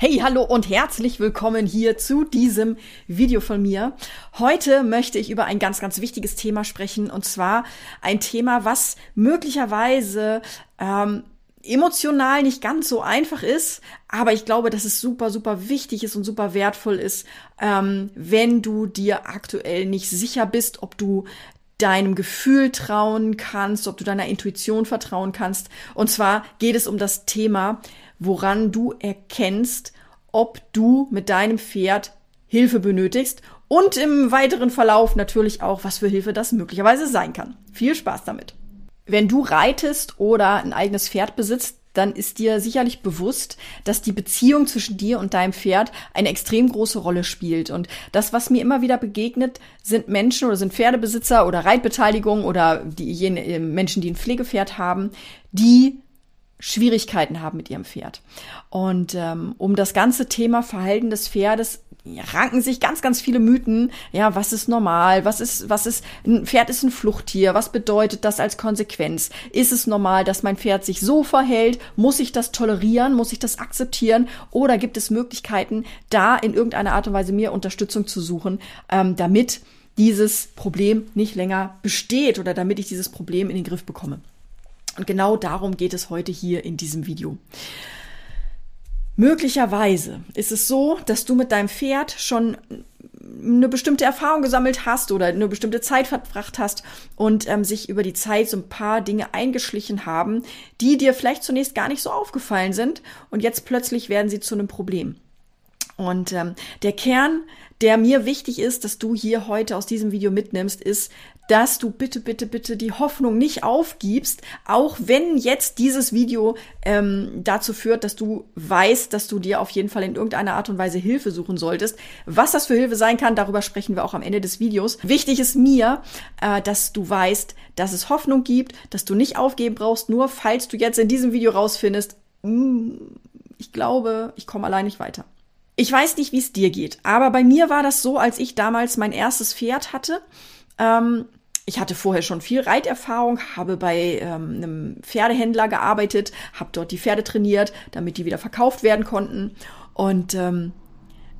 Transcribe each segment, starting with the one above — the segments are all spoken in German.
Hey, hallo und herzlich willkommen hier zu diesem Video von mir. Heute möchte ich über ein ganz, ganz wichtiges Thema sprechen und zwar ein Thema, was möglicherweise ähm, emotional nicht ganz so einfach ist, aber ich glaube, dass es super, super wichtig ist und super wertvoll ist, ähm, wenn du dir aktuell nicht sicher bist, ob du deinem Gefühl trauen kannst, ob du deiner Intuition vertrauen kannst. Und zwar geht es um das Thema, woran du erkennst, ob du mit deinem Pferd Hilfe benötigst und im weiteren Verlauf natürlich auch, was für Hilfe das möglicherweise sein kann. Viel Spaß damit. Wenn du reitest oder ein eigenes Pferd besitzt, dann ist dir sicherlich bewusst, dass die Beziehung zwischen dir und deinem Pferd eine extrem große Rolle spielt. Und das, was mir immer wieder begegnet, sind Menschen oder sind Pferdebesitzer oder Reitbeteiligung oder die äh, Menschen, die ein Pflegepferd haben, die Schwierigkeiten haben mit ihrem Pferd. Und ähm, um das ganze Thema Verhalten des Pferdes ranken sich ganz, ganz viele Mythen. Ja, was ist normal? Was ist, was ist, ein Pferd ist ein Fluchttier. Was bedeutet das als Konsequenz? Ist es normal, dass mein Pferd sich so verhält? Muss ich das tolerieren? Muss ich das akzeptieren? Oder gibt es Möglichkeiten, da in irgendeiner Art und Weise mir Unterstützung zu suchen, ähm, damit dieses Problem nicht länger besteht oder damit ich dieses Problem in den Griff bekomme? Und genau darum geht es heute hier in diesem Video. Möglicherweise ist es so, dass du mit deinem Pferd schon eine bestimmte Erfahrung gesammelt hast oder eine bestimmte Zeit verbracht hast und ähm, sich über die Zeit so ein paar Dinge eingeschlichen haben, die dir vielleicht zunächst gar nicht so aufgefallen sind und jetzt plötzlich werden sie zu einem Problem. Und ähm, der Kern, der mir wichtig ist, dass du hier heute aus diesem Video mitnimmst, ist, dass du bitte, bitte, bitte die Hoffnung nicht aufgibst, auch wenn jetzt dieses Video ähm, dazu führt, dass du weißt, dass du dir auf jeden Fall in irgendeiner Art und Weise Hilfe suchen solltest. Was das für Hilfe sein kann, darüber sprechen wir auch am Ende des Videos. Wichtig ist mir, äh, dass du weißt, dass es Hoffnung gibt, dass du nicht aufgeben brauchst, nur falls du jetzt in diesem Video rausfindest, mm, ich glaube, ich komme allein nicht weiter. Ich weiß nicht, wie es dir geht, aber bei mir war das so, als ich damals mein erstes Pferd hatte. Ähm, ich hatte vorher schon viel Reiterfahrung, habe bei ähm, einem Pferdehändler gearbeitet, habe dort die Pferde trainiert, damit die wieder verkauft werden konnten. Und ähm,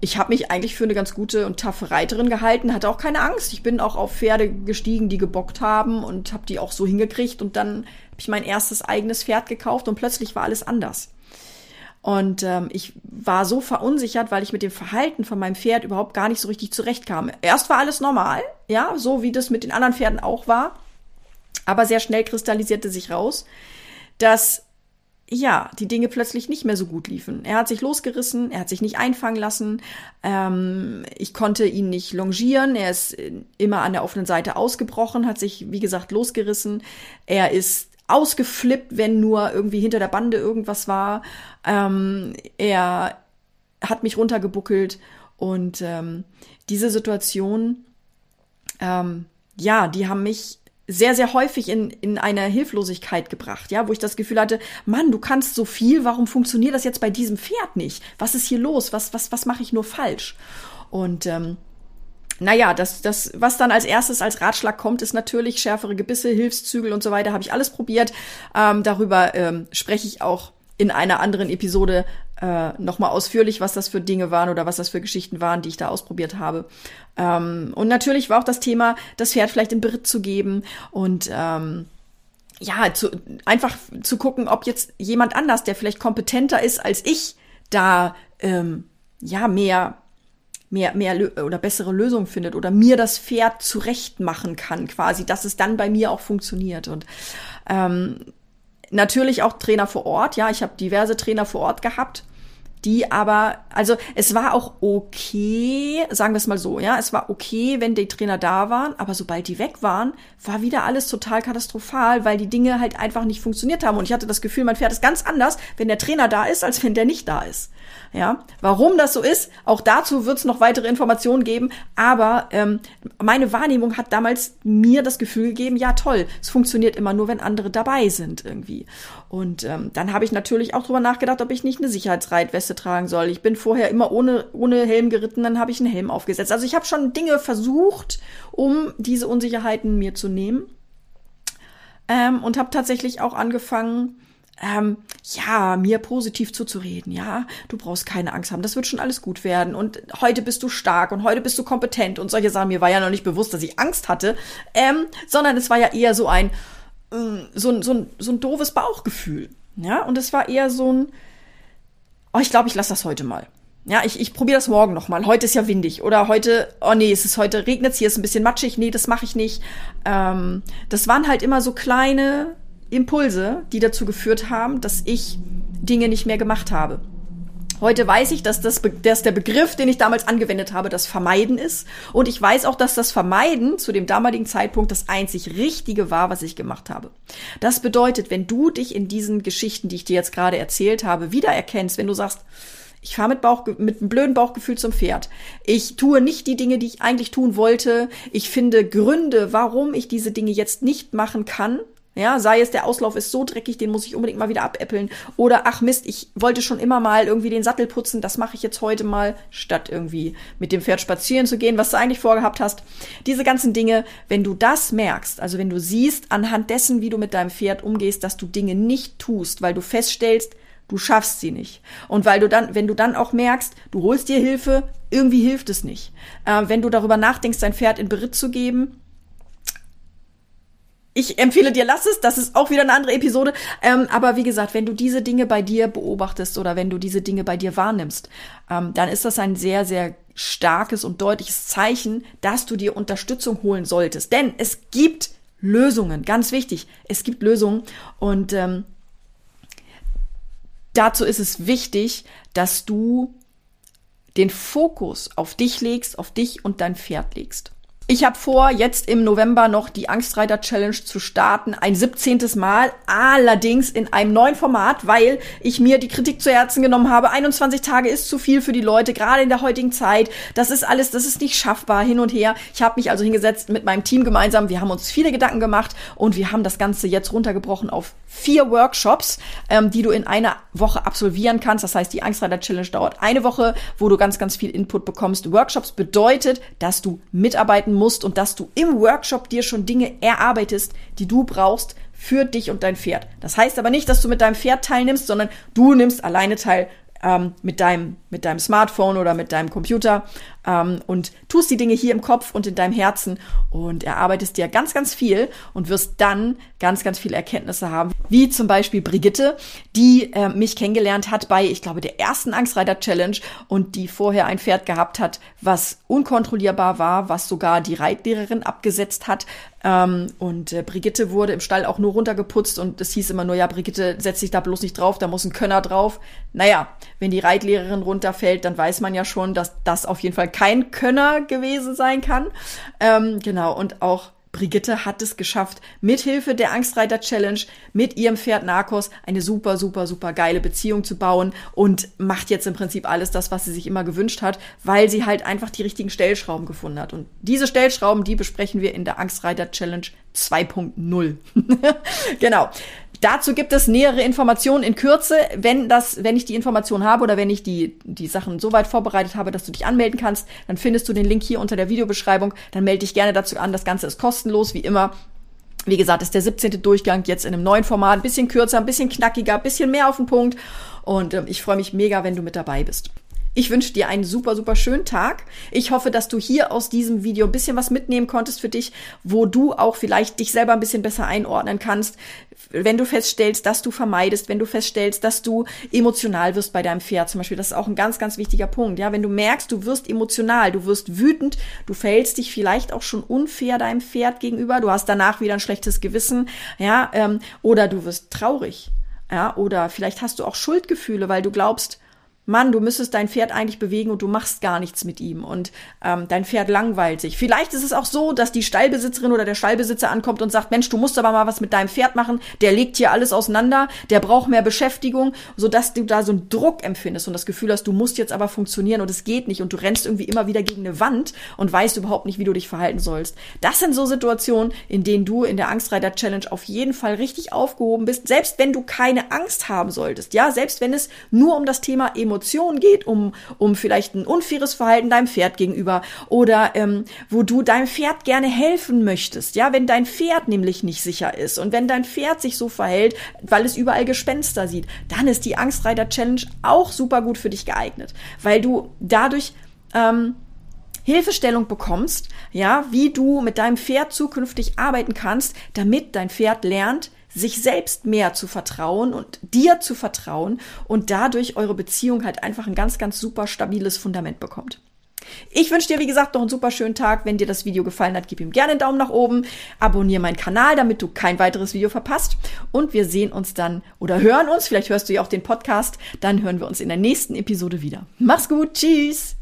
ich habe mich eigentlich für eine ganz gute und taffe Reiterin gehalten, hatte auch keine Angst. Ich bin auch auf Pferde gestiegen, die gebockt haben und habe die auch so hingekriegt. Und dann habe ich mein erstes eigenes Pferd gekauft und plötzlich war alles anders. Und ähm, ich war so verunsichert, weil ich mit dem Verhalten von meinem Pferd überhaupt gar nicht so richtig zurechtkam. Erst war alles normal, ja, so wie das mit den anderen Pferden auch war. Aber sehr schnell kristallisierte sich raus, dass ja, die Dinge plötzlich nicht mehr so gut liefen. Er hat sich losgerissen, er hat sich nicht einfangen lassen, ähm, ich konnte ihn nicht longieren, er ist immer an der offenen Seite ausgebrochen, hat sich, wie gesagt, losgerissen, er ist ausgeflippt, wenn nur irgendwie hinter der Bande irgendwas war. Ähm, er hat mich runtergebuckelt und ähm, diese Situation, ähm, ja, die haben mich sehr, sehr häufig in, in eine Hilflosigkeit gebracht, ja, wo ich das Gefühl hatte, Mann, du kannst so viel, warum funktioniert das jetzt bei diesem Pferd nicht? Was ist hier los? Was, was, was mache ich nur falsch? Und ähm, naja, das, das, was dann als erstes als Ratschlag kommt, ist natürlich schärfere Gebisse, Hilfszügel und so weiter, habe ich alles probiert. Ähm, darüber ähm, spreche ich auch in einer anderen Episode äh, nochmal ausführlich, was das für Dinge waren oder was das für Geschichten waren, die ich da ausprobiert habe. Ähm, und natürlich war auch das Thema, das Pferd vielleicht in Beritt zu geben und ähm, ja, zu, einfach zu gucken, ob jetzt jemand anders, der vielleicht kompetenter ist als ich, da ähm, ja mehr mehr, mehr oder bessere Lösungen findet oder mir das Pferd zurecht machen kann, quasi, dass es dann bei mir auch funktioniert. Und ähm, natürlich auch Trainer vor Ort, ja, ich habe diverse Trainer vor Ort gehabt die aber, also es war auch okay, sagen wir es mal so, ja, es war okay, wenn die Trainer da waren, aber sobald die weg waren, war wieder alles total katastrophal, weil die Dinge halt einfach nicht funktioniert haben. Und ich hatte das Gefühl, mein Pferd ist ganz anders, wenn der Trainer da ist, als wenn der nicht da ist. Ja, warum das so ist, auch dazu wird es noch weitere Informationen geben. Aber ähm, meine Wahrnehmung hat damals mir das Gefühl gegeben, ja toll, es funktioniert immer nur, wenn andere dabei sind irgendwie. Und ähm, dann habe ich natürlich auch drüber nachgedacht, ob ich nicht eine Sicherheitsreitweste tragen soll. Ich bin vorher immer ohne, ohne Helm geritten, dann habe ich einen Helm aufgesetzt. Also ich habe schon Dinge versucht, um diese Unsicherheiten mir zu nehmen. Ähm, und habe tatsächlich auch angefangen, ähm, ja, mir positiv zuzureden, ja, du brauchst keine Angst haben, das wird schon alles gut werden und heute bist du stark und heute bist du kompetent und solche Sachen. Mir war ja noch nicht bewusst, dass ich Angst hatte, ähm, sondern es war ja eher so ein, äh, so, ein, so, ein, so ein doofes Bauchgefühl, ja, und es war eher so ein, oh, ich glaube, ich lasse das heute mal. Ja, ich, ich probiere das morgen noch mal. Heute ist ja windig. Oder heute, oh nee, es ist heute, regnet hier ist ein bisschen matschig. Nee, das mache ich nicht. Ähm, das waren halt immer so kleine Impulse, die dazu geführt haben, dass ich Dinge nicht mehr gemacht habe. Heute weiß ich, dass, das, dass der Begriff, den ich damals angewendet habe, das Vermeiden ist. Und ich weiß auch, dass das Vermeiden zu dem damaligen Zeitpunkt das einzig Richtige war, was ich gemacht habe. Das bedeutet, wenn du dich in diesen Geschichten, die ich dir jetzt gerade erzählt habe, wiedererkennst, wenn du sagst, ich fahre mit, Bauch, mit einem blöden Bauchgefühl zum Pferd. Ich tue nicht die Dinge, die ich eigentlich tun wollte. Ich finde Gründe, warum ich diese Dinge jetzt nicht machen kann. Ja, sei es der Auslauf ist so dreckig, den muss ich unbedingt mal wieder abäppeln. Oder ach Mist, ich wollte schon immer mal irgendwie den Sattel putzen, das mache ich jetzt heute mal, statt irgendwie mit dem Pferd spazieren zu gehen, was du eigentlich vorgehabt hast. Diese ganzen Dinge, wenn du das merkst, also wenn du siehst anhand dessen, wie du mit deinem Pferd umgehst, dass du Dinge nicht tust, weil du feststellst, Du schaffst sie nicht. Und weil du dann, wenn du dann auch merkst, du holst dir Hilfe, irgendwie hilft es nicht. Äh, wenn du darüber nachdenkst, dein Pferd in Beritt zu geben, ich empfehle dir, lass es. Das ist auch wieder eine andere Episode. Ähm, aber wie gesagt, wenn du diese Dinge bei dir beobachtest oder wenn du diese Dinge bei dir wahrnimmst, ähm, dann ist das ein sehr, sehr starkes und deutliches Zeichen, dass du dir Unterstützung holen solltest. Denn es gibt Lösungen. Ganz wichtig. Es gibt Lösungen. Und ähm, dazu ist es wichtig, dass du den Fokus auf dich legst, auf dich und dein Pferd legst. Ich habe vor, jetzt im November noch die Angstreiter Challenge zu starten. Ein 17. Mal, allerdings in einem neuen Format, weil ich mir die Kritik zu Herzen genommen habe. 21 Tage ist zu viel für die Leute, gerade in der heutigen Zeit. Das ist alles, das ist nicht schaffbar hin und her. Ich habe mich also hingesetzt mit meinem Team gemeinsam. Wir haben uns viele Gedanken gemacht und wir haben das Ganze jetzt runtergebrochen auf vier Workshops, ähm, die du in einer Woche absolvieren kannst. Das heißt, die Angstreiter Challenge dauert eine Woche, wo du ganz, ganz viel Input bekommst. Workshops bedeutet, dass du mitarbeiten musst und dass du im Workshop dir schon Dinge erarbeitest, die du brauchst für dich und dein Pferd. Das heißt aber nicht, dass du mit deinem Pferd teilnimmst, sondern du nimmst alleine teil ähm, mit, deinem, mit deinem Smartphone oder mit deinem Computer ähm, und tust die Dinge hier im Kopf und in deinem Herzen und erarbeitest dir ganz, ganz viel und wirst dann ganz, ganz viele Erkenntnisse haben. Wie zum Beispiel Brigitte, die äh, mich kennengelernt hat bei, ich glaube, der ersten Angstreiter Challenge und die vorher ein Pferd gehabt hat, was unkontrollierbar war, was sogar die Reitlehrerin abgesetzt hat. Ähm, und äh, Brigitte wurde im Stall auch nur runtergeputzt und es hieß immer nur, ja, Brigitte, setz dich da bloß nicht drauf, da muss ein Könner drauf. Naja, wenn die Reitlehrerin runterfällt, dann weiß man ja schon, dass das auf jeden Fall kein Könner gewesen sein kann. Ähm, genau, und auch Brigitte hat es geschafft, mithilfe der Angstreiter Challenge mit ihrem Pferd Narcos eine super, super, super geile Beziehung zu bauen und macht jetzt im Prinzip alles das, was sie sich immer gewünscht hat, weil sie halt einfach die richtigen Stellschrauben gefunden hat. Und diese Stellschrauben, die besprechen wir in der Angstreiter Challenge 2.0. genau. Dazu gibt es nähere Informationen in Kürze, wenn das, wenn ich die Information habe oder wenn ich die, die Sachen so weit vorbereitet habe, dass du dich anmelden kannst, dann findest du den Link hier unter der Videobeschreibung. Dann melde dich gerne dazu an. Das Ganze ist kostenlos, wie immer. Wie gesagt, ist der 17. Durchgang jetzt in einem neuen Format, ein bisschen kürzer, ein bisschen knackiger, ein bisschen mehr auf den Punkt. Und äh, ich freue mich mega, wenn du mit dabei bist. Ich wünsche dir einen super, super schönen Tag. Ich hoffe, dass du hier aus diesem Video ein bisschen was mitnehmen konntest für dich, wo du auch vielleicht dich selber ein bisschen besser einordnen kannst. Wenn du feststellst, dass du vermeidest, wenn du feststellst, dass du emotional wirst bei deinem Pferd zum Beispiel, das ist auch ein ganz, ganz wichtiger Punkt. Ja, wenn du merkst, du wirst emotional, du wirst wütend, du verhältst dich vielleicht auch schon unfair deinem Pferd gegenüber, du hast danach wieder ein schlechtes Gewissen, ja, ähm, oder du wirst traurig, ja, oder vielleicht hast du auch Schuldgefühle, weil du glaubst, Mann, du müsstest dein Pferd eigentlich bewegen und du machst gar nichts mit ihm und ähm, dein Pferd langweilt sich. Vielleicht ist es auch so, dass die Stallbesitzerin oder der Stallbesitzer ankommt und sagt, Mensch, du musst aber mal was mit deinem Pferd machen, der legt hier alles auseinander, der braucht mehr Beschäftigung, sodass du da so einen Druck empfindest und das Gefühl hast, du musst jetzt aber funktionieren und es geht nicht und du rennst irgendwie immer wieder gegen eine Wand und weißt überhaupt nicht, wie du dich verhalten sollst. Das sind so Situationen, in denen du in der Angstreiter Challenge auf jeden Fall richtig aufgehoben bist, selbst wenn du keine Angst haben solltest, ja, selbst wenn es nur um das Thema Emotionen Emotionen geht, um, um vielleicht ein unfaires Verhalten deinem Pferd gegenüber oder ähm, wo du deinem Pferd gerne helfen möchtest. Ja, wenn dein Pferd nämlich nicht sicher ist und wenn dein Pferd sich so verhält, weil es überall Gespenster sieht, dann ist die Angstreiter Challenge auch super gut für dich geeignet, weil du dadurch ähm, Hilfestellung bekommst, ja, wie du mit deinem Pferd zukünftig arbeiten kannst, damit dein Pferd lernt, sich selbst mehr zu vertrauen und dir zu vertrauen und dadurch eure Beziehung halt einfach ein ganz, ganz super stabiles Fundament bekommt. Ich wünsche dir, wie gesagt, noch einen super schönen Tag. Wenn dir das Video gefallen hat, gib ihm gerne einen Daumen nach oben. Abonniere meinen Kanal, damit du kein weiteres Video verpasst. Und wir sehen uns dann oder hören uns. Vielleicht hörst du ja auch den Podcast. Dann hören wir uns in der nächsten Episode wieder. Mach's gut. Tschüss.